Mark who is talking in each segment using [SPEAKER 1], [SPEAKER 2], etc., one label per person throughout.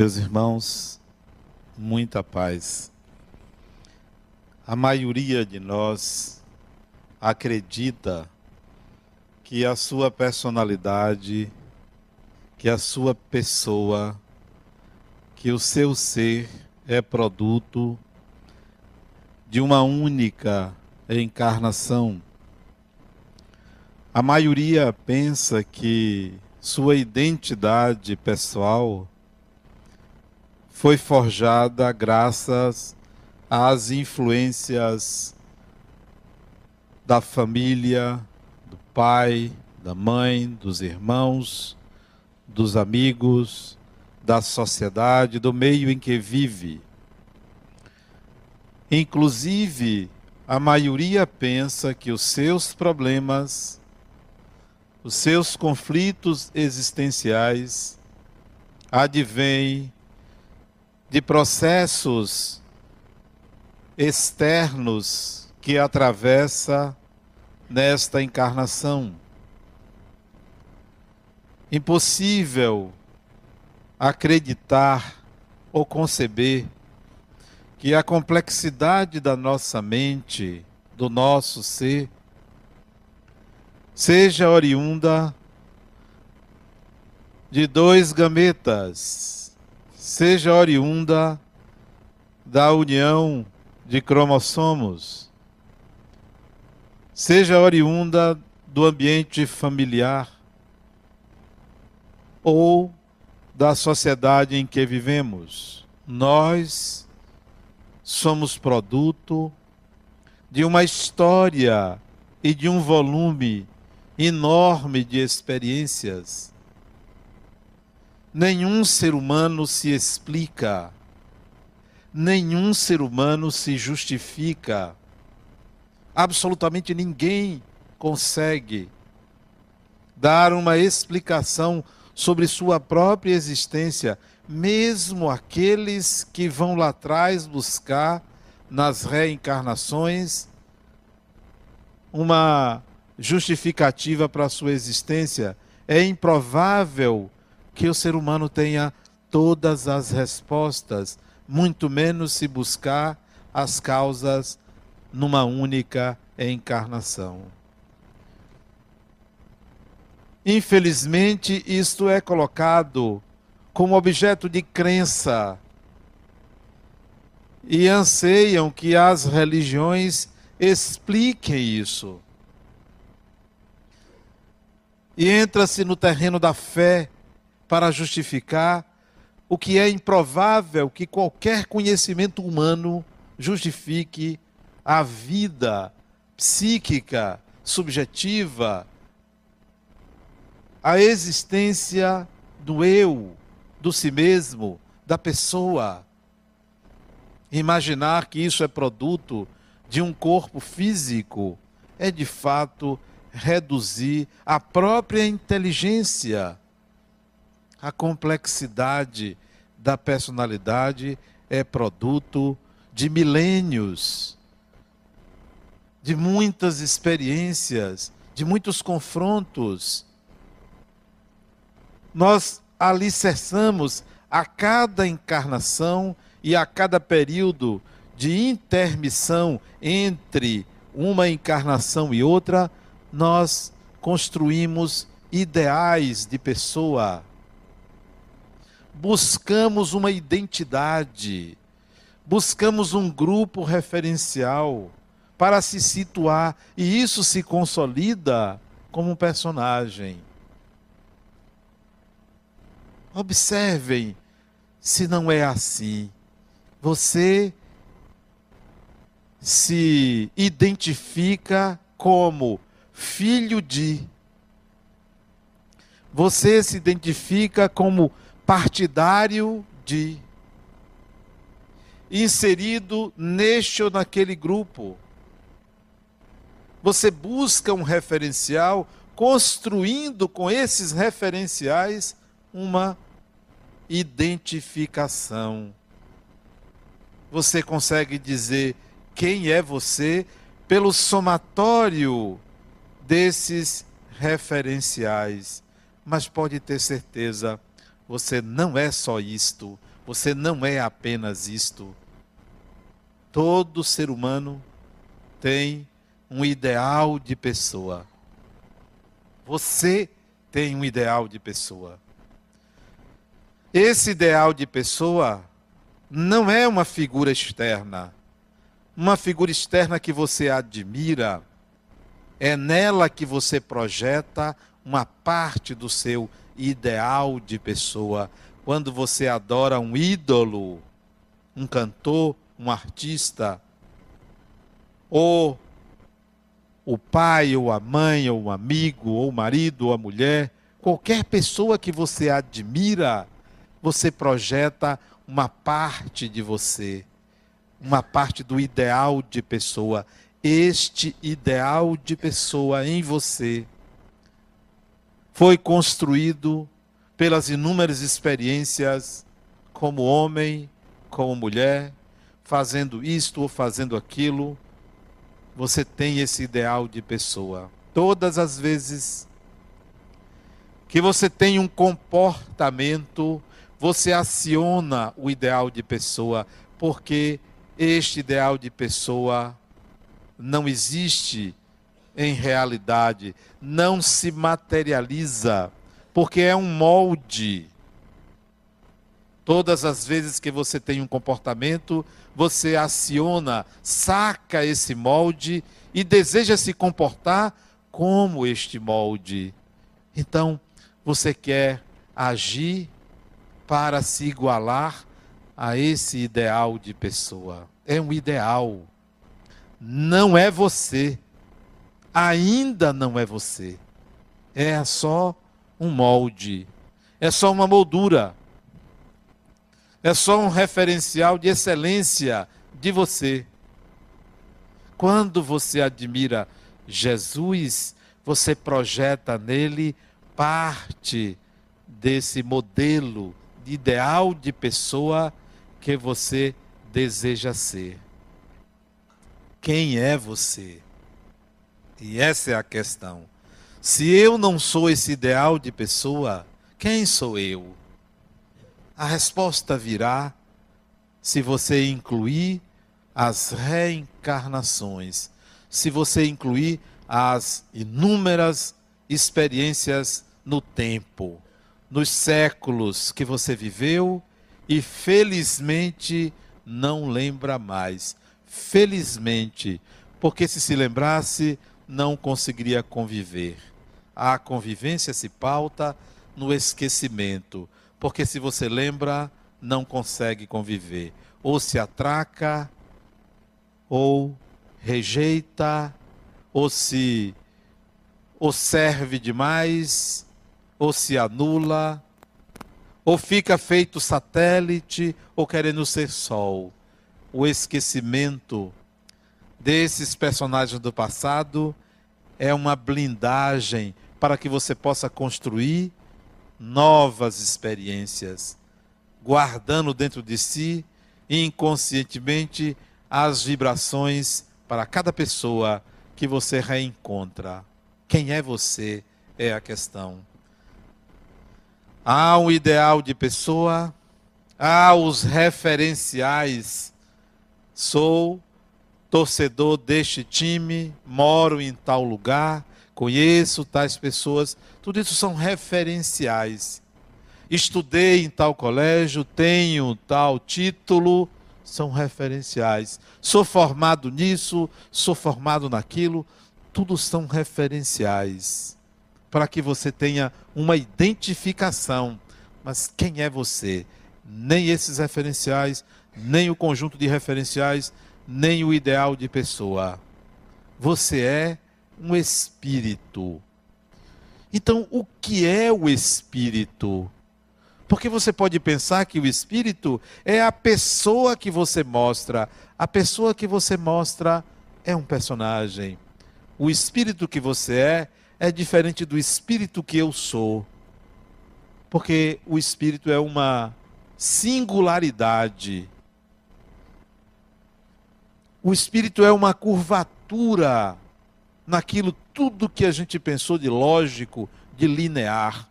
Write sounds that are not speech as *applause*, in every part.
[SPEAKER 1] Meus irmãos, muita paz. A maioria de nós acredita que a sua personalidade, que a sua pessoa, que o seu ser é produto de uma única encarnação. A maioria pensa que sua identidade pessoal foi forjada graças às influências da família, do pai, da mãe, dos irmãos, dos amigos, da sociedade, do meio em que vive. Inclusive, a maioria pensa que os seus problemas, os seus conflitos existenciais advêm de processos externos que atravessa nesta encarnação. Impossível acreditar ou conceber que a complexidade da nossa mente, do nosso ser, seja oriunda de dois gametas seja oriunda da união de cromossomos, seja oriunda do ambiente familiar ou da sociedade em que vivemos. Nós somos produto de uma história e de um volume enorme de experiências Nenhum ser humano se explica, nenhum ser humano se justifica, absolutamente ninguém consegue dar uma explicação sobre sua própria existência, mesmo aqueles que vão lá atrás buscar nas reencarnações uma justificativa para a sua existência. É improvável que o ser humano tenha todas as respostas, muito menos se buscar as causas numa única encarnação. Infelizmente, isto é colocado como objeto de crença e anseiam que as religiões expliquem isso. E entra-se no terreno da fé para justificar o que é improvável que qualquer conhecimento humano justifique a vida psíquica, subjetiva, a existência do eu, do si mesmo, da pessoa. Imaginar que isso é produto de um corpo físico é de fato reduzir a própria inteligência a complexidade da personalidade é produto de milênios, de muitas experiências, de muitos confrontos. Nós alicerçamos a cada encarnação e a cada período de intermissão entre uma encarnação e outra, nós construímos ideais de pessoa buscamos uma identidade, buscamos um grupo referencial para se situar, e isso se consolida como um personagem. Observem se não é assim. Você se identifica como filho de. Você se identifica como partidário de inserido neste ou naquele grupo. Você busca um referencial, construindo com esses referenciais uma identificação. Você consegue dizer quem é você pelo somatório desses referenciais, mas pode ter certeza você não é só isto, Você não é apenas isto. Todo ser humano tem um ideal de pessoa. Você tem um ideal de pessoa. Esse ideal de pessoa não é uma figura externa. Uma figura externa que você admira. É nela que você projeta uma parte do seu ideal de pessoa. Quando você adora um ídolo, um cantor, um artista, ou o pai, ou a mãe, ou um amigo, ou o marido, ou a mulher, qualquer pessoa que você admira, você projeta uma parte de você, uma parte do ideal de pessoa. Este ideal de pessoa em você foi construído pelas inúmeras experiências como homem, como mulher, fazendo isto ou fazendo aquilo. Você tem esse ideal de pessoa. Todas as vezes que você tem um comportamento você aciona o ideal de pessoa, porque este ideal de pessoa não existe em realidade, não se materializa, porque é um molde. Todas as vezes que você tem um comportamento, você aciona, saca esse molde e deseja se comportar como este molde. Então, você quer agir para se igualar a esse ideal de pessoa. É um ideal. Não é você. Ainda não é você. É só um molde. É só uma moldura. É só um referencial de excelência de você. Quando você admira Jesus, você projeta nele parte desse modelo ideal de pessoa que você deseja ser. Quem é você? E essa é a questão. Se eu não sou esse ideal de pessoa, quem sou eu? A resposta virá se você incluir as reencarnações, se você incluir as inúmeras experiências no tempo nos séculos que você viveu e felizmente não lembra mais. Felizmente, porque se se lembrasse, não conseguiria conviver. A convivência se pauta no esquecimento, porque se você lembra, não consegue conviver. Ou se atraca, ou rejeita, ou se ou serve demais, ou se anula, ou fica feito satélite, ou querendo ser sol. O esquecimento desses personagens do passado é uma blindagem para que você possa construir novas experiências, guardando dentro de si inconscientemente as vibrações para cada pessoa que você reencontra. Quem é você é a questão. Há um ideal de pessoa, há os referenciais. Sou torcedor deste time, moro em tal lugar, conheço tais pessoas. Tudo isso são referenciais. Estudei em tal colégio, tenho tal título, são referenciais. Sou formado nisso, sou formado naquilo, tudo são referenciais para que você tenha uma identificação. Mas quem é você? Nem esses referenciais, nem o conjunto de referenciais, nem o ideal de pessoa. Você é um espírito. Então, o que é o espírito? Porque você pode pensar que o espírito é a pessoa que você mostra. A pessoa que você mostra é um personagem. O espírito que você é é diferente do espírito que eu sou. Porque o espírito é uma singularidade. O espírito é uma curvatura naquilo tudo que a gente pensou de lógico, de linear.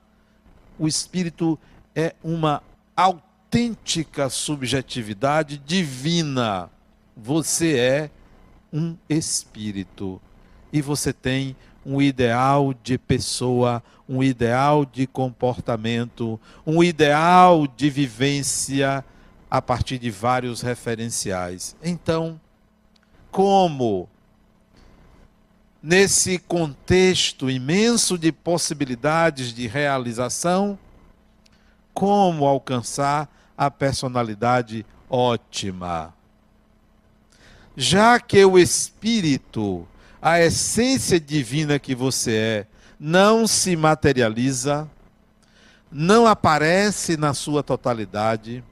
[SPEAKER 1] O espírito é uma autêntica subjetividade divina. Você é um espírito e você tem um ideal de pessoa, um ideal de comportamento, um ideal de vivência a partir de vários referenciais. Então, como nesse contexto imenso de possibilidades de realização, como alcançar a personalidade ótima. Já que o espírito, a essência divina que você é, não se materializa, não aparece na sua totalidade,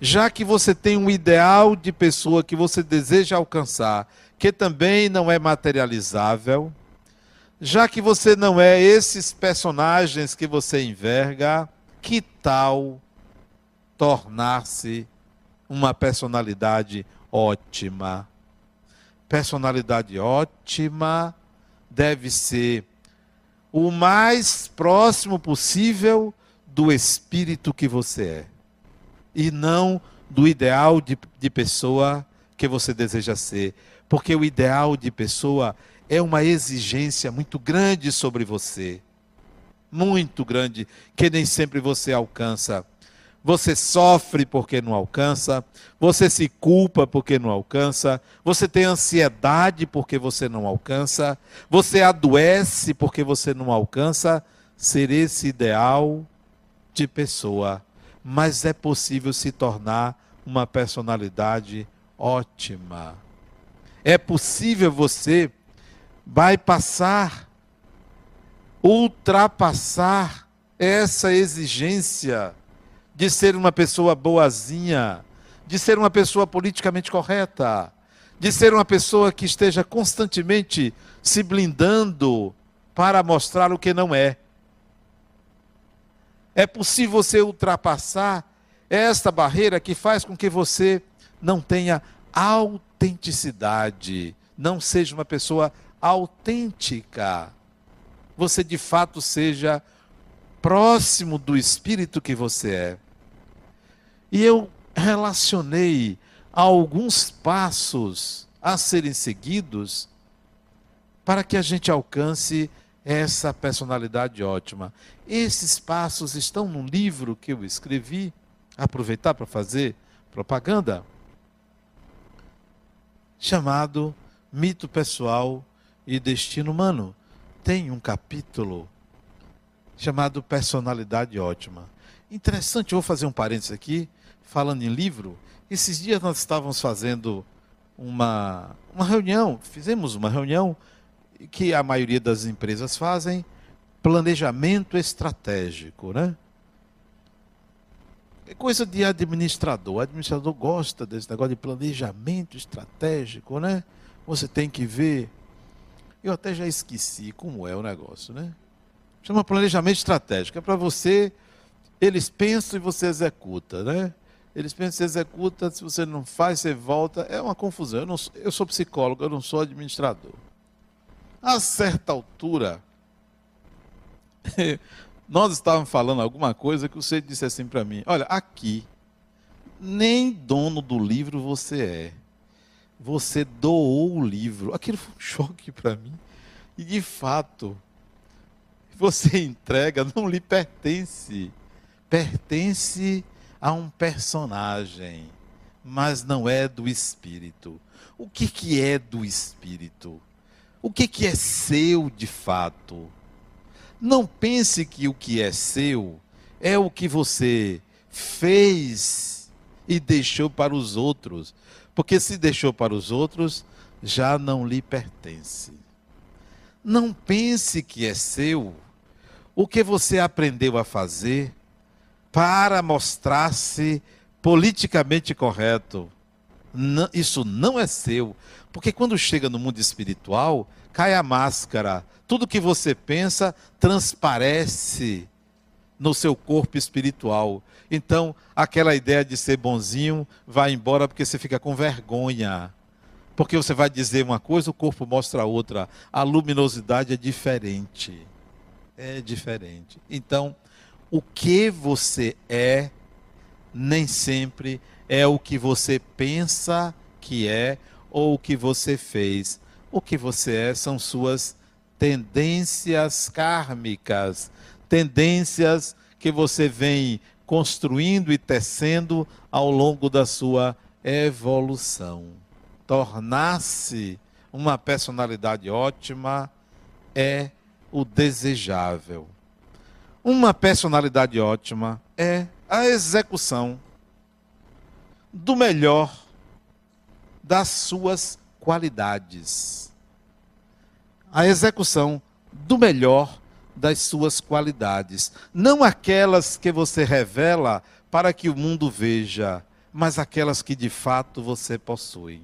[SPEAKER 1] já que você tem um ideal de pessoa que você deseja alcançar, que também não é materializável, já que você não é esses personagens que você enverga, que tal tornar-se uma personalidade ótima? Personalidade ótima deve ser o mais próximo possível do espírito que você é e não do ideal de, de pessoa que você deseja ser. Porque o ideal de pessoa é uma exigência muito grande sobre você. Muito grande, que nem sempre você alcança. Você sofre porque não alcança, você se culpa porque não alcança, você tem ansiedade porque você não alcança, você adoece porque você não alcança ser esse ideal de pessoa mas é possível se tornar uma personalidade ótima. É possível você bypassar, ultrapassar essa exigência de ser uma pessoa boazinha, de ser uma pessoa politicamente correta, de ser uma pessoa que esteja constantemente se blindando para mostrar o que não é. É possível você ultrapassar esta barreira que faz com que você não tenha autenticidade, não seja uma pessoa autêntica. Você de fato seja próximo do espírito que você é. E eu relacionei alguns passos a serem seguidos para que a gente alcance essa personalidade ótima. Esses passos estão no livro que eu escrevi, aproveitar para fazer propaganda, chamado Mito Pessoal e Destino Humano. Tem um capítulo chamado Personalidade Ótima. Interessante, eu vou fazer um parênteses aqui, falando em livro. Esses dias nós estávamos fazendo uma, uma reunião, fizemos uma reunião que a maioria das empresas fazem, planejamento estratégico, né? É coisa de administrador. O administrador gosta desse negócio de planejamento estratégico, né? Você tem que ver. Eu até já esqueci como é o negócio, né? Chama planejamento estratégico. É para você. Eles pensam e você executa, né? Eles pensam, você executa, se você não faz, você volta. É uma confusão. Eu, não, eu sou psicólogo, eu não sou administrador. A certa altura, *laughs* nós estávamos falando alguma coisa que você disse assim para mim: Olha, aqui, nem dono do livro você é. Você doou o livro. Aquilo foi um *laughs* choque para mim. E de fato, você entrega não lhe pertence. Pertence a um personagem, mas não é do espírito. O que, que é do espírito? O que, que é seu de fato. Não pense que o que é seu é o que você fez e deixou para os outros, porque se deixou para os outros, já não lhe pertence. Não pense que é seu o que você aprendeu a fazer para mostrar-se politicamente correto. Não, isso não é seu. Porque quando chega no mundo espiritual, cai a máscara. Tudo que você pensa transparece no seu corpo espiritual. Então, aquela ideia de ser bonzinho vai embora porque você fica com vergonha. Porque você vai dizer uma coisa, o corpo mostra outra. A luminosidade é diferente. É diferente. Então, o que você é nem sempre é o que você pensa que é ou o que você fez. O que você é são suas tendências kármicas, tendências que você vem construindo e tecendo ao longo da sua evolução. Tornar-se uma personalidade ótima é o desejável. Uma personalidade ótima é a execução do melhor das suas qualidades. A execução do melhor das suas qualidades. Não aquelas que você revela para que o mundo veja, mas aquelas que de fato você possui.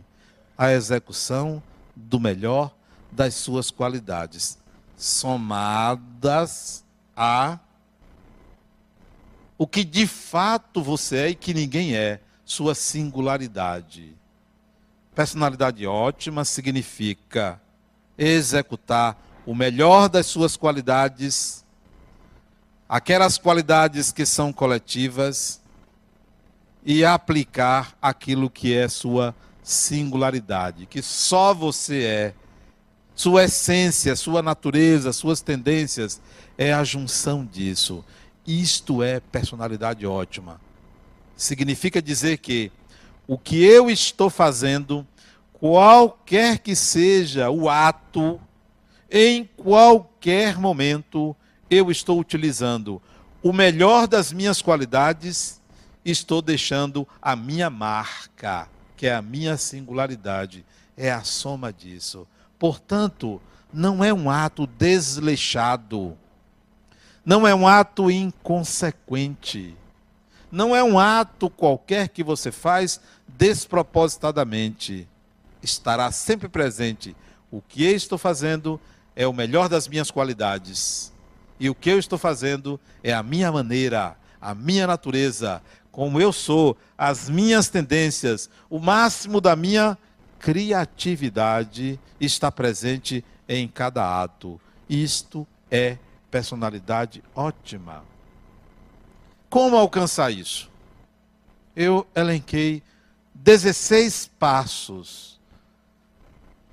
[SPEAKER 1] A execução do melhor das suas qualidades, somadas a o que de fato você é e que ninguém é, sua singularidade. Personalidade ótima significa executar o melhor das suas qualidades, aquelas qualidades que são coletivas, e aplicar aquilo que é sua singularidade, que só você é. Sua essência, sua natureza, suas tendências é a junção disso. Isto é personalidade ótima. Significa dizer que o que eu estou fazendo, qualquer que seja o ato, em qualquer momento, eu estou utilizando o melhor das minhas qualidades, estou deixando a minha marca, que é a minha singularidade, é a soma disso. Portanto, não é um ato desleixado não é um ato inconsequente. Não é um ato qualquer que você faz despropositadamente. Estará sempre presente. O que eu estou fazendo é o melhor das minhas qualidades. E o que eu estou fazendo é a minha maneira, a minha natureza, como eu sou, as minhas tendências, o máximo da minha criatividade está presente em cada ato. Isto é personalidade ótima. Como alcançar isso? Eu elenquei 16 passos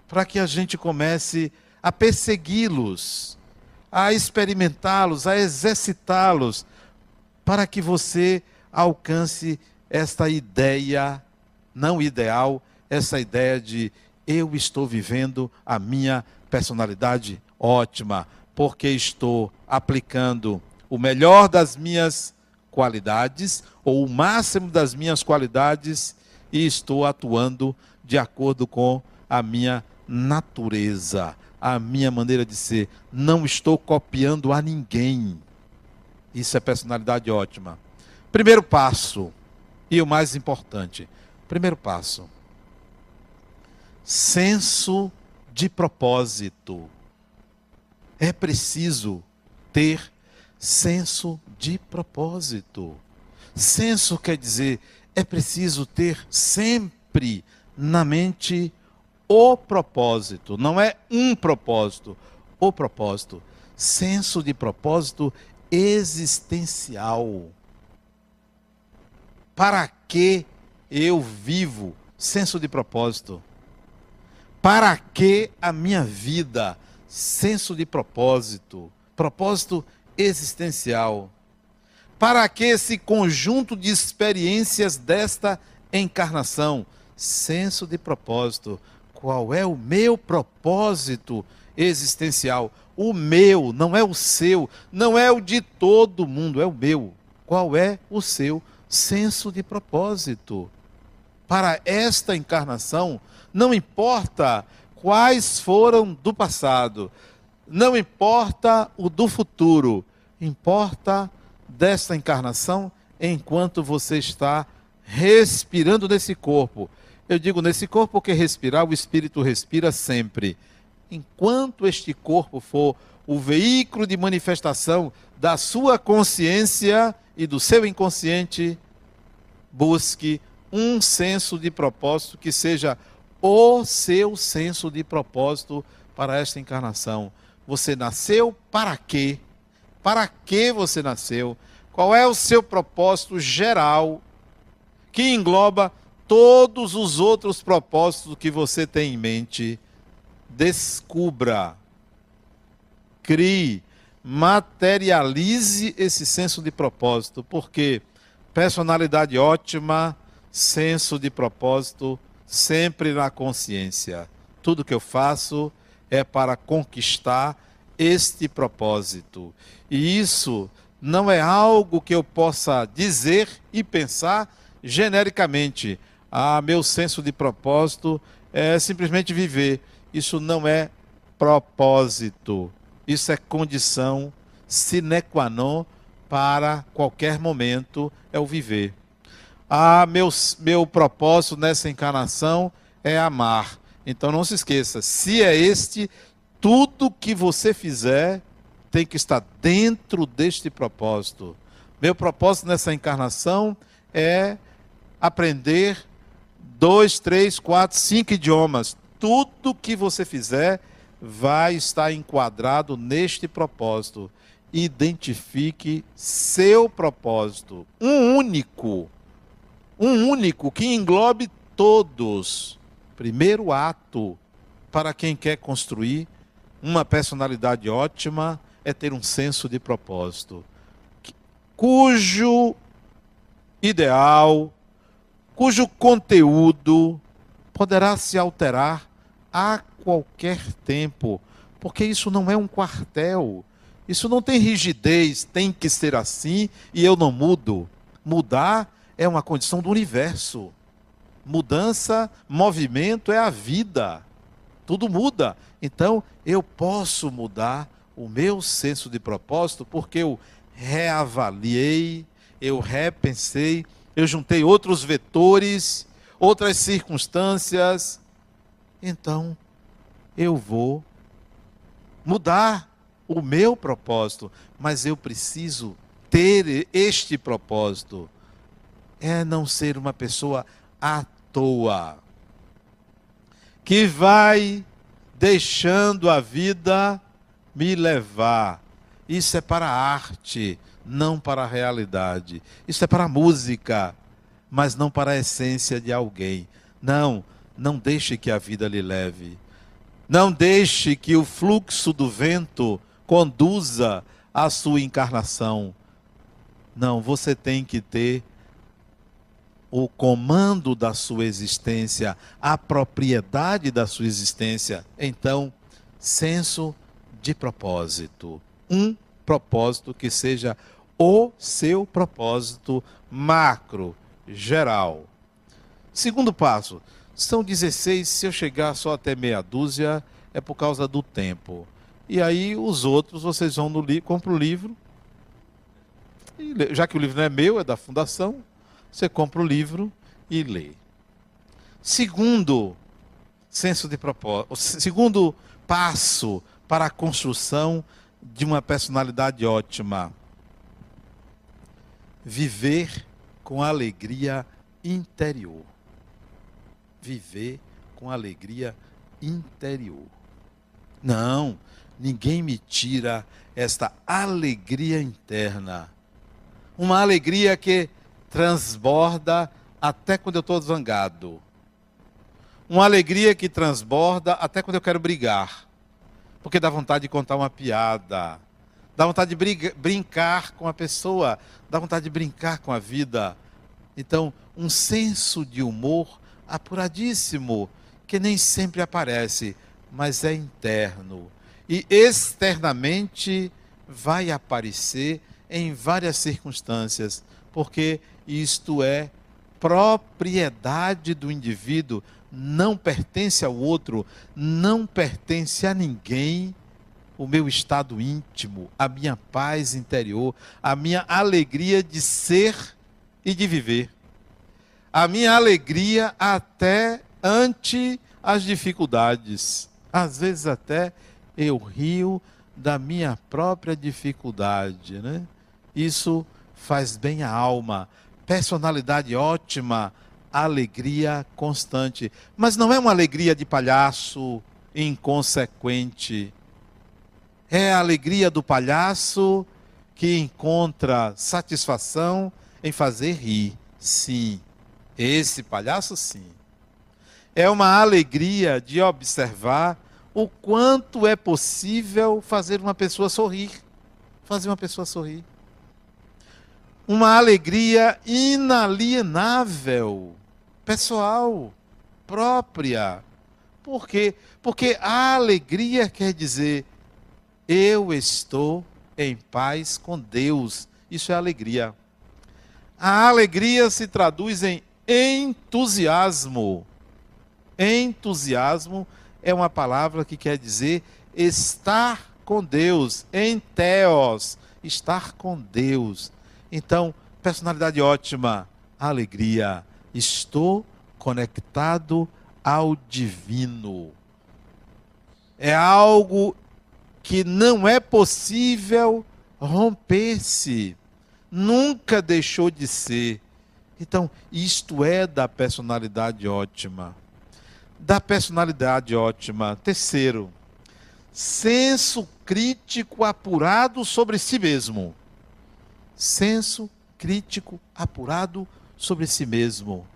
[SPEAKER 1] para que a gente comece a persegui-los, a experimentá-los, a exercitá-los, para que você alcance esta ideia não ideal, essa ideia de eu estou vivendo a minha personalidade ótima, porque estou aplicando o melhor das minhas qualidades, ou o máximo das minhas qualidades, e estou atuando de acordo com a minha natureza, a minha maneira de ser. Não estou copiando a ninguém. Isso é personalidade ótima. Primeiro passo, e o mais importante: primeiro passo, senso de propósito é preciso ter senso de propósito. Senso quer dizer, é preciso ter sempre na mente o propósito, não é um propósito, o propósito. Senso de propósito existencial. Para que eu vivo? Senso de propósito. Para que a minha vida? senso de propósito, propósito existencial. Para que esse conjunto de experiências desta encarnação? Senso de propósito. Qual é o meu propósito existencial? O meu, não é o seu, não é o de todo mundo, é o meu. Qual é o seu senso de propósito? Para esta encarnação, não importa quais foram do passado. Não importa o do futuro, importa desta encarnação enquanto você está respirando nesse corpo. Eu digo nesse corpo porque respirar, o espírito respira sempre. Enquanto este corpo for o veículo de manifestação da sua consciência e do seu inconsciente, busque um senso de propósito que seja o seu senso de propósito para esta encarnação. Você nasceu para quê? Para que você nasceu? Qual é o seu propósito geral que engloba todos os outros propósitos que você tem em mente. Descubra, crie, materialize esse senso de propósito, porque personalidade ótima, senso de propósito sempre na consciência. Tudo que eu faço é para conquistar este propósito. E isso não é algo que eu possa dizer e pensar genericamente. Ah, meu senso de propósito é simplesmente viver. Isso não é propósito. Isso é condição sine qua non para qualquer momento é o viver. Ah, meu, meu propósito nessa encarnação é amar. Então não se esqueça, se é este, tudo que você fizer tem que estar dentro deste propósito. Meu propósito nessa encarnação é aprender dois, três, quatro, cinco idiomas. Tudo que você fizer vai estar enquadrado neste propósito. Identifique seu propósito, um único, um único que englobe todos. Primeiro ato para quem quer construir uma personalidade ótima é ter um senso de propósito, cujo ideal, cujo conteúdo poderá se alterar a qualquer tempo, porque isso não é um quartel, isso não tem rigidez, tem que ser assim e eu não mudo. Mudar é uma condição do universo. Mudança, movimento é a vida. Tudo muda. Então, eu posso mudar o meu senso de propósito porque eu reavaliei, eu repensei, eu juntei outros vetores, outras circunstâncias. Então, eu vou mudar o meu propósito, mas eu preciso ter este propósito. É não ser uma pessoa à toa, que vai deixando a vida me levar. Isso é para a arte, não para a realidade. Isso é para a música, mas não para a essência de alguém. Não, não deixe que a vida lhe leve. Não deixe que o fluxo do vento conduza a sua encarnação. Não, você tem que ter o comando da sua existência, a propriedade da sua existência. Então, senso de propósito. Um propósito que seja o seu propósito macro, geral. Segundo passo, são 16, se eu chegar só até meia dúzia, é por causa do tempo. E aí os outros vocês vão no livro, o livro. E, já que o livro não é meu, é da fundação, você compra o livro e lê. Segundo senso de propósito, segundo passo para a construção de uma personalidade ótima. Viver com alegria interior. Viver com alegria interior. Não, ninguém me tira esta alegria interna. Uma alegria que transborda até quando eu estou zangado. Uma alegria que transborda até quando eu quero brigar. Porque dá vontade de contar uma piada. Dá vontade de briga, brincar com a pessoa. Dá vontade de brincar com a vida. Então, um senso de humor apuradíssimo, que nem sempre aparece, mas é interno e externamente vai aparecer em várias circunstâncias, porque isto é propriedade do indivíduo, não pertence ao outro, não pertence a ninguém. O meu estado íntimo, a minha paz interior, a minha alegria de ser e de viver. A minha alegria até ante as dificuldades. Às vezes até eu rio da minha própria dificuldade, né? Isso faz bem à alma. Personalidade ótima, alegria constante. Mas não é uma alegria de palhaço inconsequente. É a alegria do palhaço que encontra satisfação em fazer rir. Sim, Esse palhaço, sim. É uma alegria de observar o quanto é possível fazer uma pessoa sorrir. Fazer uma pessoa sorrir. Uma alegria inalienável, pessoal, própria. Por quê? Porque a alegria quer dizer eu estou em paz com Deus. Isso é alegria. A alegria se traduz em entusiasmo. Entusiasmo é uma palavra que quer dizer estar com Deus, em teos, estar com Deus. Então, personalidade ótima, alegria. Estou conectado ao divino. É algo que não é possível romper-se. Nunca deixou de ser. Então, isto é da personalidade ótima. Da personalidade ótima. Terceiro, senso crítico apurado sobre si mesmo. Senso crítico apurado sobre si mesmo.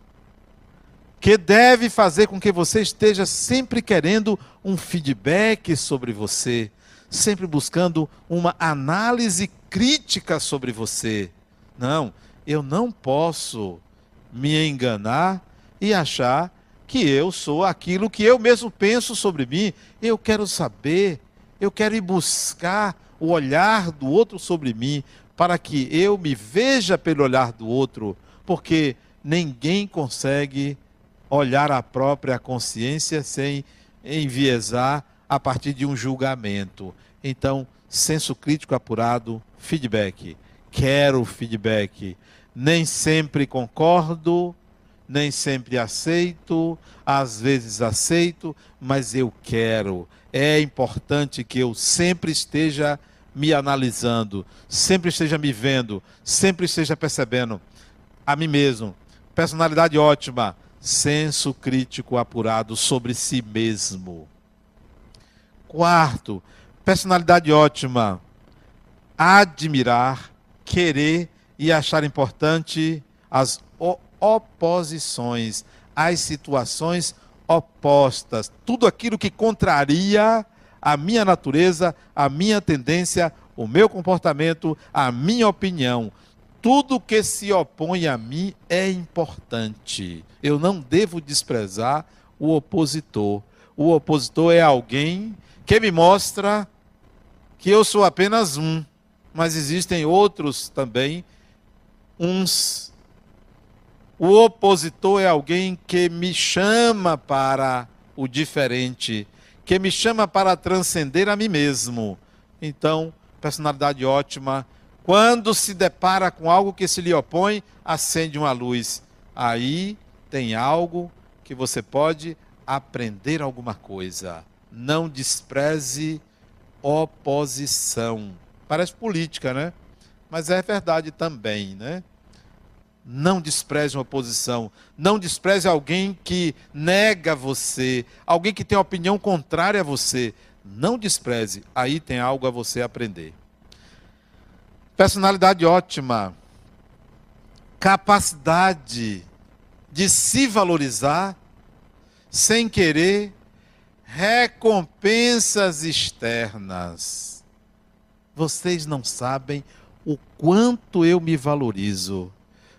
[SPEAKER 1] Que deve fazer com que você esteja sempre querendo um feedback sobre você, sempre buscando uma análise crítica sobre você. Não, eu não posso me enganar e achar que eu sou aquilo que eu mesmo penso sobre mim. Eu quero saber, eu quero ir buscar o olhar do outro sobre mim, para que eu me veja pelo olhar do outro, porque ninguém consegue olhar a própria consciência sem enviesar a partir de um julgamento. Então, senso crítico apurado, feedback. Quero feedback. Nem sempre concordo, nem sempre aceito, às vezes aceito, mas eu quero. É importante que eu sempre esteja me analisando, sempre esteja me vendo, sempre esteja percebendo a mim mesmo. Personalidade ótima, senso crítico apurado sobre si mesmo. Quarto, personalidade ótima, admirar, querer e achar importante as oposições, as situações opostas, tudo aquilo que contraria a minha natureza, a minha tendência, o meu comportamento, a minha opinião. Tudo que se opõe a mim é importante. Eu não devo desprezar o opositor. O opositor é alguém que me mostra que eu sou apenas um, mas existem outros também, uns. O opositor é alguém que me chama para o diferente, que me chama para transcender a mim mesmo. Então, personalidade ótima. Quando se depara com algo que se lhe opõe, acende uma luz. Aí tem algo que você pode aprender alguma coisa não despreze oposição. Parece política, né? Mas é verdade também, né? Não despreze uma oposição. Não despreze alguém que nega você, alguém que tem opinião contrária a você. Não despreze. Aí tem algo a você aprender. Personalidade ótima. Capacidade de se valorizar sem querer recompensas externas. Vocês não sabem o quanto eu me valorizo,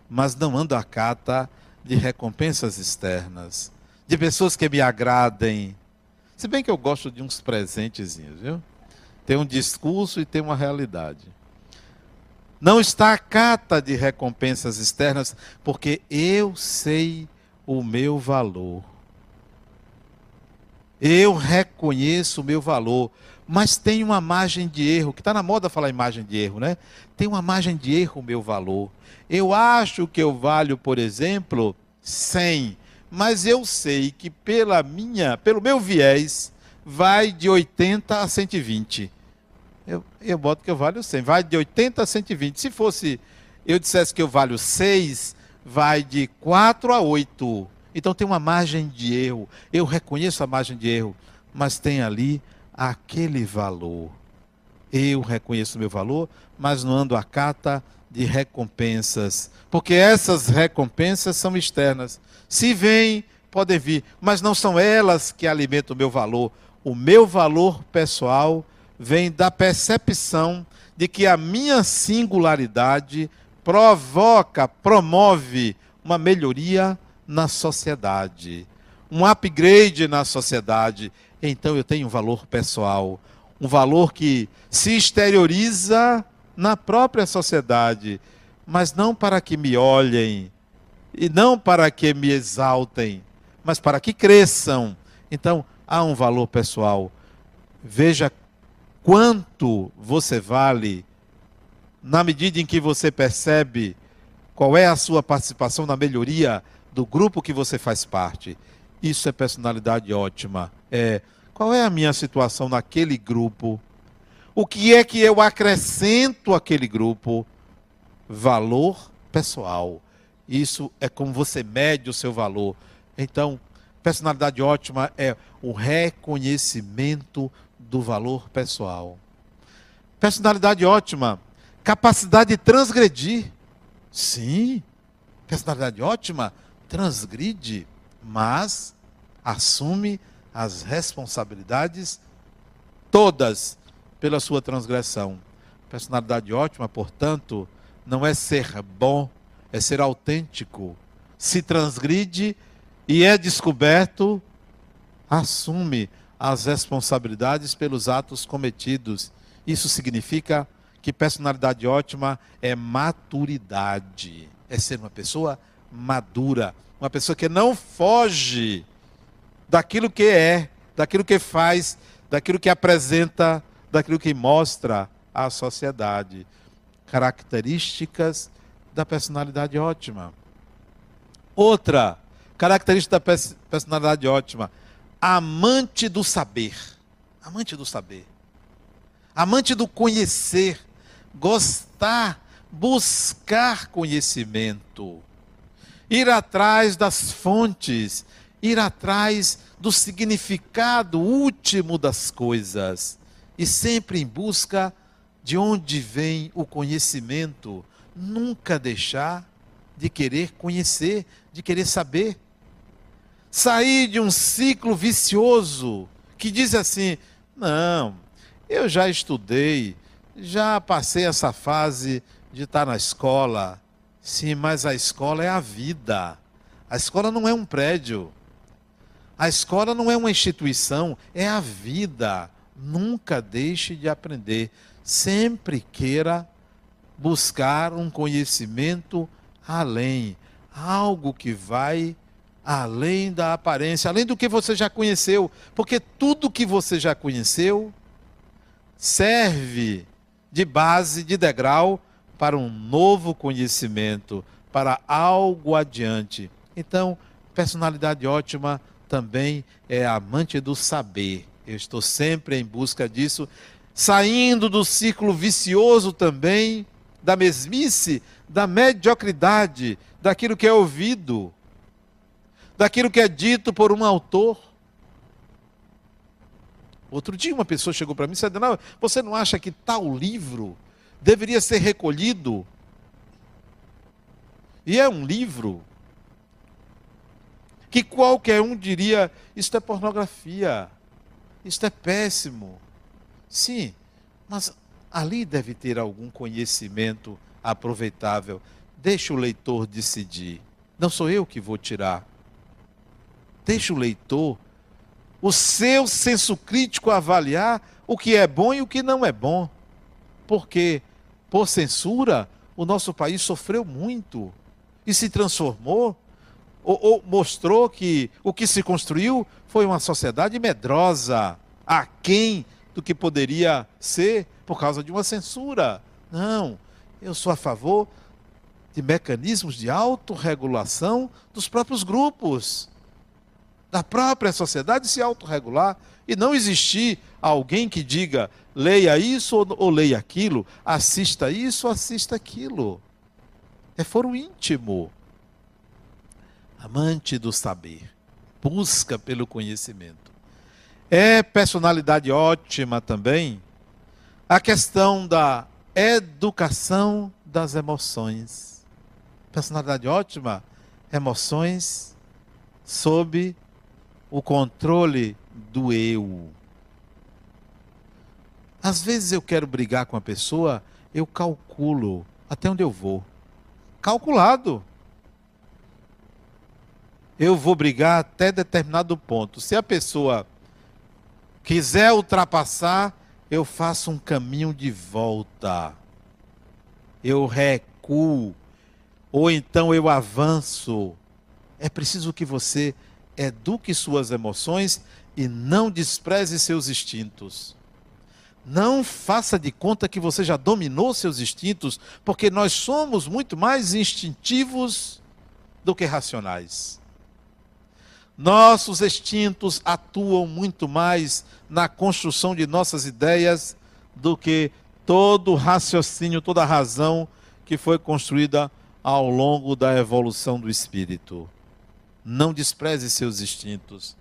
[SPEAKER 1] mas não ando à cata de recompensas externas, de pessoas que me agradem. Se bem que eu gosto de uns presentezinhos, viu? Tem um discurso e tem uma realidade. Não está à cata de recompensas externas, porque eu sei o meu valor. Eu reconheço o meu valor, mas tem uma margem de erro, que está na moda falar em margem de erro, né? Tem uma margem de erro o meu valor. Eu acho que eu valho, por exemplo, 100, mas eu sei que pela minha, pelo meu viés, vai de 80 a 120. Eu, eu boto que eu valho 100, vai de 80 a 120. Se fosse, eu dissesse que eu valho 6, vai de 4 a 8. Então tem uma margem de erro. Eu reconheço a margem de erro, mas tem ali aquele valor. Eu reconheço meu valor, mas não ando a cata de recompensas, porque essas recompensas são externas. Se vêm, podem vir, mas não são elas que alimentam o meu valor. O meu valor pessoal vem da percepção de que a minha singularidade provoca, promove uma melhoria na sociedade, um upgrade na sociedade. Então eu tenho um valor pessoal, um valor que se exterioriza na própria sociedade, mas não para que me olhem e não para que me exaltem, mas para que cresçam. Então há um valor pessoal. Veja quanto você vale na medida em que você percebe qual é a sua participação na melhoria do grupo que você faz parte. Isso é personalidade ótima. É qual é a minha situação naquele grupo? O que é que eu acrescento àquele grupo? Valor pessoal. Isso é como você mede o seu valor. Então, personalidade ótima é o reconhecimento do valor pessoal. Personalidade ótima, capacidade de transgredir. Sim, personalidade ótima, transgride, mas assume as responsabilidades todas pela sua transgressão. Personalidade ótima, portanto, não é ser bom, é ser autêntico. Se transgride e é descoberto, assume as responsabilidades pelos atos cometidos. Isso significa que personalidade ótima é maturidade, é ser uma pessoa madura, uma pessoa que não foge daquilo que é, daquilo que faz, daquilo que apresenta, daquilo que mostra à sociedade. Características da personalidade ótima. Outra característica da personalidade ótima, amante do saber. Amante do saber. Amante do conhecer, gostar, buscar conhecimento ir atrás das fontes, ir atrás do significado último das coisas e sempre em busca de onde vem o conhecimento, nunca deixar de querer conhecer, de querer saber. Sair de um ciclo vicioso que diz assim: não, eu já estudei, já passei essa fase de estar na escola, Sim, mas a escola é a vida. A escola não é um prédio. A escola não é uma instituição, é a vida. Nunca deixe de aprender. Sempre queira buscar um conhecimento além, algo que vai além da aparência, além do que você já conheceu, porque tudo que você já conheceu serve de base, de degrau para um novo conhecimento, para algo adiante. Então, personalidade ótima também é amante do saber. Eu estou sempre em busca disso, saindo do ciclo vicioso também, da mesmice, da mediocridade, daquilo que é ouvido, daquilo que é dito por um autor. Outro dia uma pessoa chegou para mim e disse: você não acha que tal livro deveria ser recolhido. E é um livro que qualquer um diria: isto é pornografia, isto é péssimo. Sim, mas ali deve ter algum conhecimento aproveitável. Deixa o leitor decidir. Não sou eu que vou tirar. Deixa o leitor, o seu senso crítico avaliar o que é bom e o que não é bom. Porque por censura, o nosso país sofreu muito e se transformou, ou, ou, mostrou que o que se construiu foi uma sociedade medrosa, aquém do que poderia ser por causa de uma censura. Não, eu sou a favor de mecanismos de autorregulação dos próprios grupos, da própria sociedade se autorregular e não existir alguém que diga leia isso ou, ou leia aquilo, assista isso ou assista aquilo. É foro íntimo. Amante do saber, busca pelo conhecimento. É personalidade ótima também a questão da educação das emoções. Personalidade ótima, emoções sob o controle do eu. Às vezes eu quero brigar com a pessoa, eu calculo até onde eu vou. Calculado. Eu vou brigar até determinado ponto. Se a pessoa quiser ultrapassar, eu faço um caminho de volta. Eu recuo. Ou então eu avanço. É preciso que você eduque suas emoções e não despreze seus instintos. Não faça de conta que você já dominou seus instintos, porque nós somos muito mais instintivos do que racionais. Nossos instintos atuam muito mais na construção de nossas ideias do que todo raciocínio, toda razão que foi construída ao longo da evolução do espírito. Não despreze seus instintos.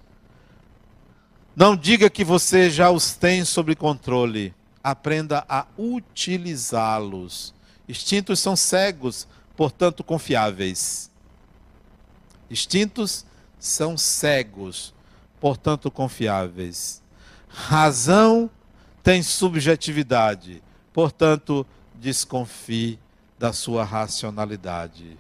[SPEAKER 1] Não diga que você já os tem sob controle. Aprenda a utilizá-los. Instintos são cegos, portanto confiáveis. Instintos são cegos, portanto confiáveis. Razão tem subjetividade, portanto desconfie da sua racionalidade.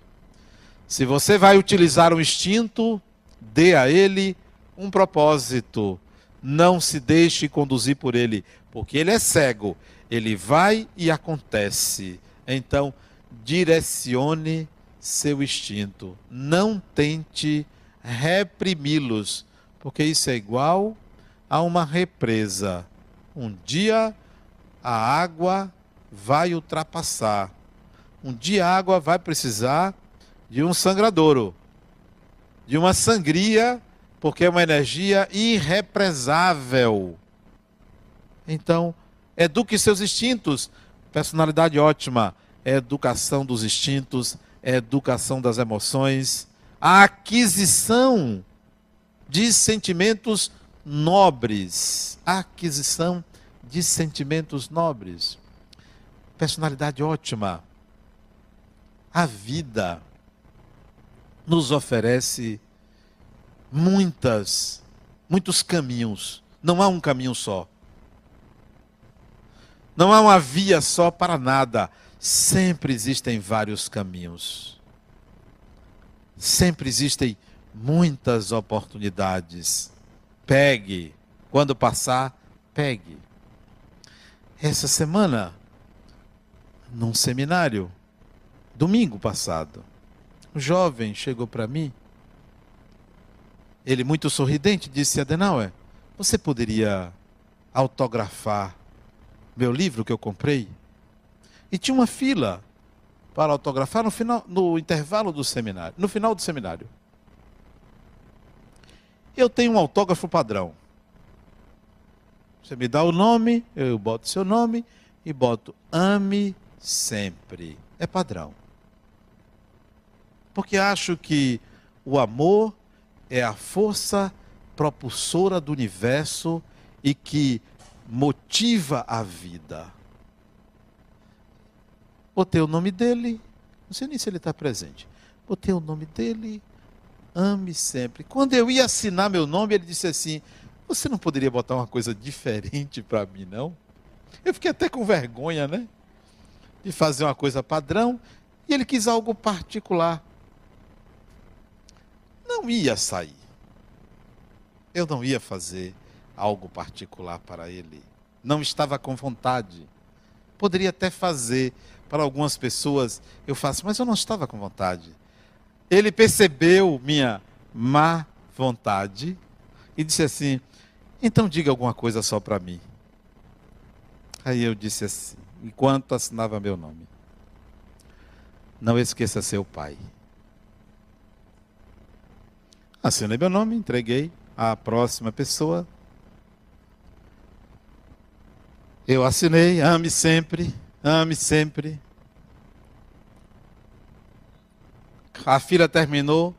[SPEAKER 1] Se você vai utilizar um instinto, dê a ele um propósito não se deixe conduzir por ele, porque ele é cego. Ele vai e acontece. Então, direcione seu instinto. Não tente reprimi-los, porque isso é igual a uma represa. Um dia a água vai ultrapassar. Um dia a água vai precisar de um sangradouro, de uma sangria porque é uma energia irrepresável. Então, eduque seus instintos. Personalidade ótima é educação dos instintos, é educação das emoções, a aquisição de sentimentos nobres. A aquisição de sentimentos nobres. Personalidade ótima. A vida nos oferece muitas, muitos caminhos. Não há um caminho só. Não há uma via só para nada. Sempre existem vários caminhos. Sempre existem muitas oportunidades. Pegue. Quando passar, pegue. Essa semana, num seminário, domingo passado, um jovem chegou para mim ele, muito sorridente, disse: Adenauer, você poderia autografar meu livro que eu comprei? E tinha uma fila para autografar no, final, no intervalo do seminário, no final do seminário. Eu tenho um autógrafo padrão. Você me dá o nome, eu boto seu nome e boto ame sempre. É padrão. Porque acho que o amor é a força propulsora do universo e que motiva a vida. Botei o nome dele, não sei nem se ele está presente. Botei o nome dele, ame sempre. Quando eu ia assinar meu nome, ele disse assim: Você não poderia botar uma coisa diferente para mim, não? Eu fiquei até com vergonha, né? De fazer uma coisa padrão, e ele quis algo particular não ia sair. Eu não ia fazer algo particular para ele. Não estava com vontade. Poderia até fazer para algumas pessoas, eu faço, mas eu não estava com vontade. Ele percebeu minha má vontade e disse assim: então diga alguma coisa só para mim. Aí eu disse assim, enquanto assinava meu nome: Não esqueça seu pai. Assinei meu nome, entreguei à próxima pessoa. Eu assinei, ame sempre, ame sempre. A fila terminou,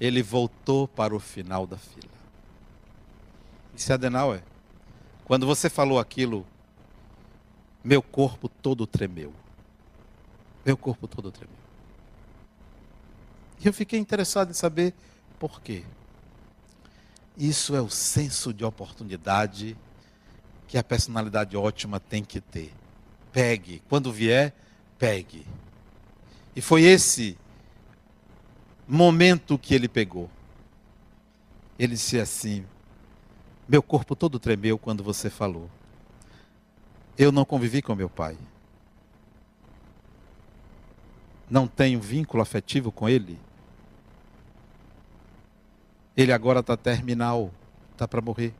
[SPEAKER 1] ele voltou para o final da fila. Disse Adenauer, quando você falou aquilo, meu corpo todo tremeu. Meu corpo todo tremeu. E eu fiquei interessado em saber por quê. Isso é o senso de oportunidade que a personalidade ótima tem que ter. Pegue, quando vier, pegue. E foi esse momento que ele pegou. Ele disse assim: Meu corpo todo tremeu quando você falou. Eu não convivi com meu pai. Não tenho vínculo afetivo com ele. Ele agora está terminal, está para morrer.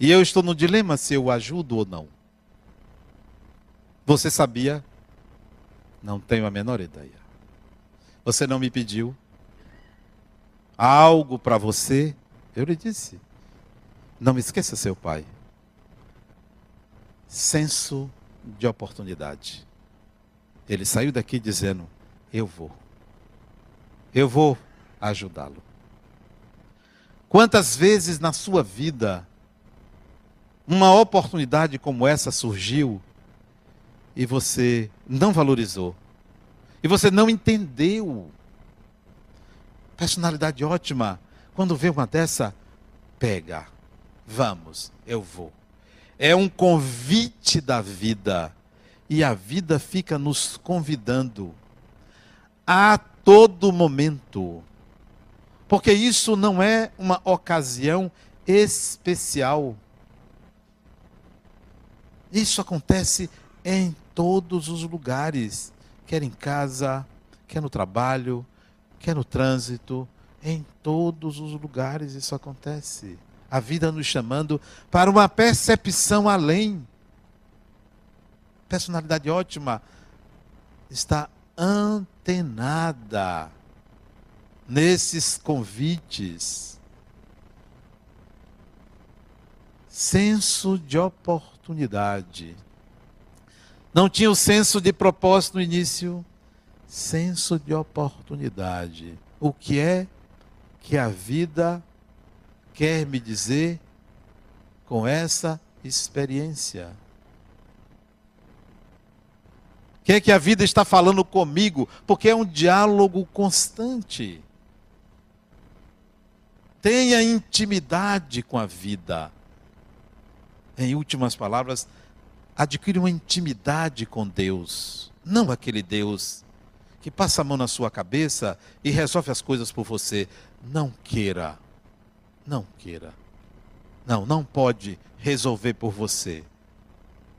[SPEAKER 1] E eu estou no dilema se eu ajudo ou não. Você sabia? Não tenho a menor ideia. Você não me pediu algo para você? Eu lhe disse. Não me esqueça seu pai. Senso de oportunidade. Ele saiu daqui dizendo: Eu vou. Eu vou ajudá-lo. Quantas vezes na sua vida uma oportunidade como essa surgiu e você não valorizou? E você não entendeu? Personalidade ótima. Quando vê uma dessa, pega. Vamos, eu vou. É um convite da vida. E a vida fica nos convidando a todo momento. Porque isso não é uma ocasião especial. Isso acontece em todos os lugares, quer em casa, quer no trabalho, quer no trânsito, em todos os lugares isso acontece. A vida nos chamando para uma percepção além. Personalidade ótima está antenada nesses convites. Senso de oportunidade. Não tinha o senso de propósito no início, senso de oportunidade. O que é que a vida quer me dizer com essa experiência? O que é que a vida está falando comigo? Porque é um diálogo constante. Tenha intimidade com a vida. Em últimas palavras, adquire uma intimidade com Deus. Não aquele Deus que passa a mão na sua cabeça e resolve as coisas por você. Não queira. Não queira. Não, não pode resolver por você.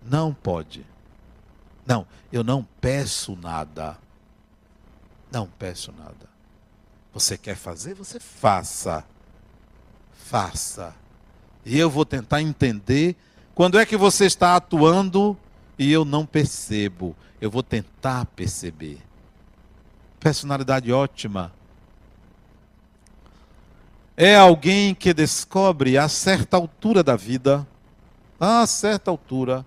[SPEAKER 1] Não pode. Não, eu não peço nada. Não peço nada. Você quer fazer? Você faça faça. E eu vou tentar entender quando é que você está atuando e eu não percebo. Eu vou tentar perceber. Personalidade ótima. É alguém que descobre a certa altura da vida, a certa altura,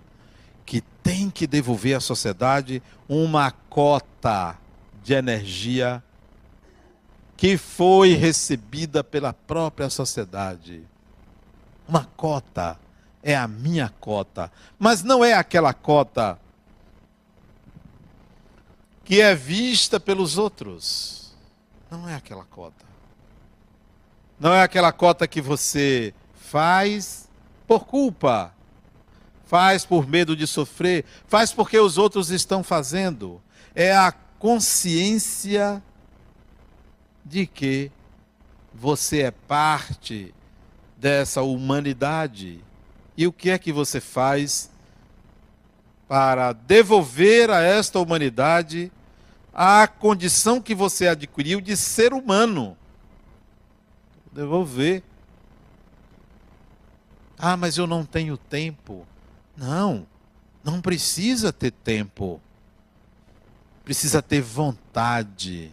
[SPEAKER 1] que tem que devolver à sociedade uma cota de energia que foi recebida pela própria sociedade. Uma cota é a minha cota, mas não é aquela cota que é vista pelos outros. Não é aquela cota. Não é aquela cota que você faz por culpa, faz por medo de sofrer, faz porque os outros estão fazendo. É a consciência de que você é parte dessa humanidade. E o que é que você faz para devolver a esta humanidade a condição que você adquiriu de ser humano? Devolver. Ah, mas eu não tenho tempo. Não, não precisa ter tempo. Precisa ter vontade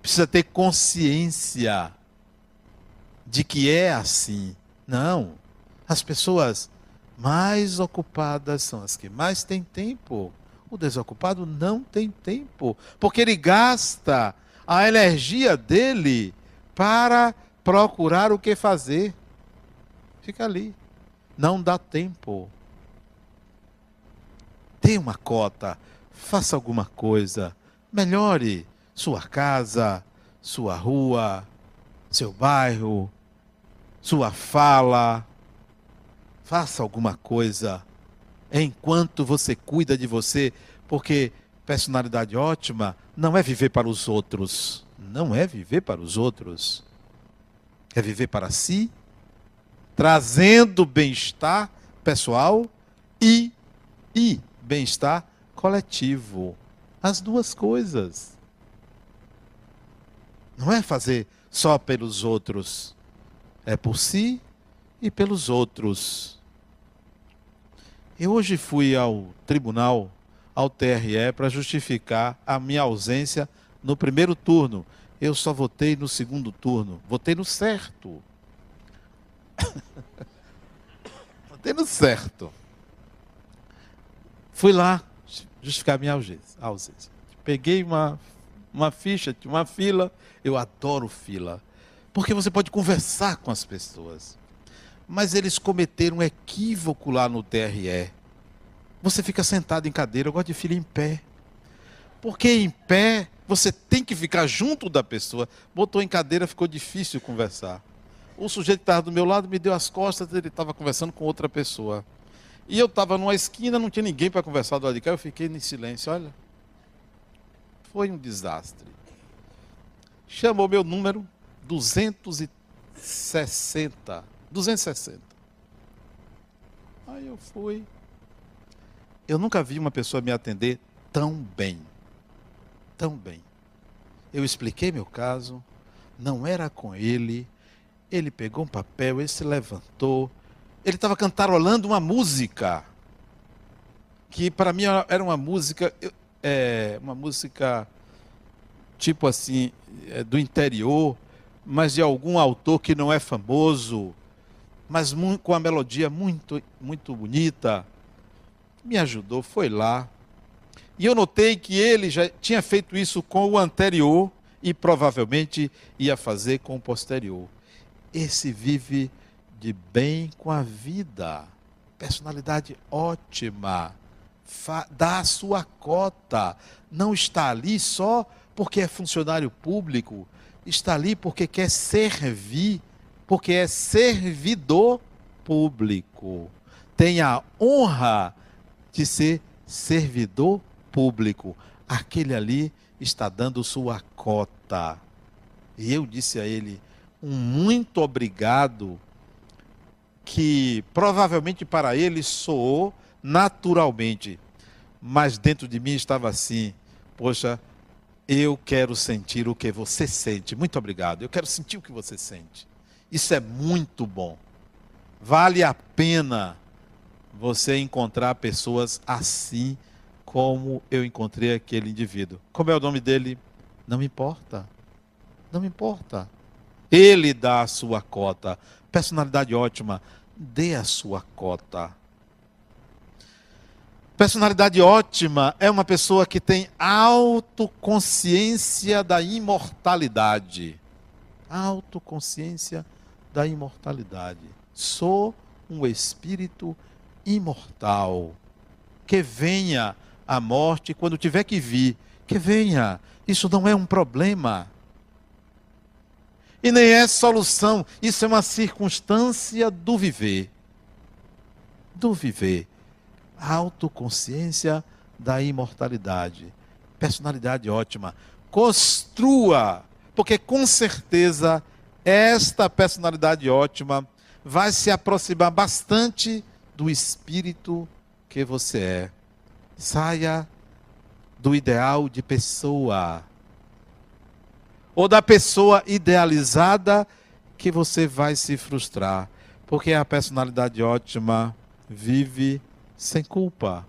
[SPEAKER 1] precisa ter consciência de que é assim. Não. As pessoas mais ocupadas são as que mais têm tempo. O desocupado não tem tempo, porque ele gasta a energia dele para procurar o que fazer. Fica ali. Não dá tempo. Tem uma cota faça alguma coisa, melhore sua casa, sua rua, seu bairro, sua fala. Faça alguma coisa enquanto você cuida de você, porque personalidade ótima não é viver para os outros, não é viver para os outros. É viver para si, trazendo bem-estar pessoal e e bem-estar coletivo. As duas coisas. Não é fazer só pelos outros, é por si e pelos outros. Eu hoje fui ao tribunal, ao TRE, para justificar a minha ausência no primeiro turno. Eu só votei no segundo turno. Votei no certo. *coughs* votei no certo. Fui lá justificar minha ausência. Peguei uma, uma ficha, uma fila. Eu adoro fila. Porque você pode conversar com as pessoas. Mas eles cometeram um equívoco lá no TRE. Você fica sentado em cadeira, eu gosto de fila em pé. Porque em pé você tem que ficar junto da pessoa. Botou em cadeira, ficou difícil conversar. O sujeito que estava do meu lado me deu as costas, ele estava conversando com outra pessoa. E eu estava numa esquina, não tinha ninguém para conversar do lado de cá, eu fiquei em silêncio. Olha, foi um desastre. Chamou meu número 260. 260. Aí eu fui. Eu nunca vi uma pessoa me atender tão bem. Tão bem. Eu expliquei meu caso, não era com ele. Ele pegou um papel, ele se levantou, ele estava cantarolando uma música que para mim era uma música, é, uma música tipo assim é, do interior, mas de algum autor que não é famoso, mas com a melodia muito muito bonita. Me ajudou, foi lá. E eu notei que ele já tinha feito isso com o anterior e provavelmente ia fazer com o posterior. Esse vive de bem com a vida. Personalidade ótima. Fa dá a sua cota. Não está ali só porque é funcionário público. Está ali porque quer servir, porque é servidor público. Tem a honra de ser servidor público. Aquele ali está dando sua cota. E eu disse a ele: um muito obrigado que provavelmente para ele soou naturalmente, mas dentro de mim estava assim: poxa, eu quero sentir o que você sente. Muito obrigado. Eu quero sentir o que você sente. Isso é muito bom. Vale a pena você encontrar pessoas assim como eu encontrei aquele indivíduo. Como é o nome dele? Não me importa. Não me importa. Ele dá a sua cota personalidade ótima, dê a sua cota. Personalidade ótima é uma pessoa que tem autoconsciência da imortalidade. Autoconsciência da imortalidade. Sou um espírito imortal. Que venha a morte quando tiver que vir. Que venha. Isso não é um problema. E nem é solução, isso é uma circunstância do viver. Do viver. Autoconsciência da imortalidade. Personalidade ótima. Construa, porque com certeza esta personalidade ótima vai se aproximar bastante do espírito que você é. Saia do ideal de pessoa ou da pessoa idealizada que você vai se frustrar, porque a personalidade ótima vive sem culpa,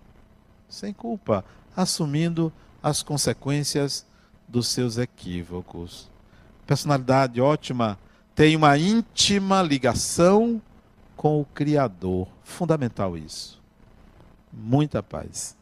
[SPEAKER 1] sem culpa, assumindo as consequências dos seus equívocos. Personalidade ótima tem uma íntima ligação com o Criador. Fundamental isso. Muita paz.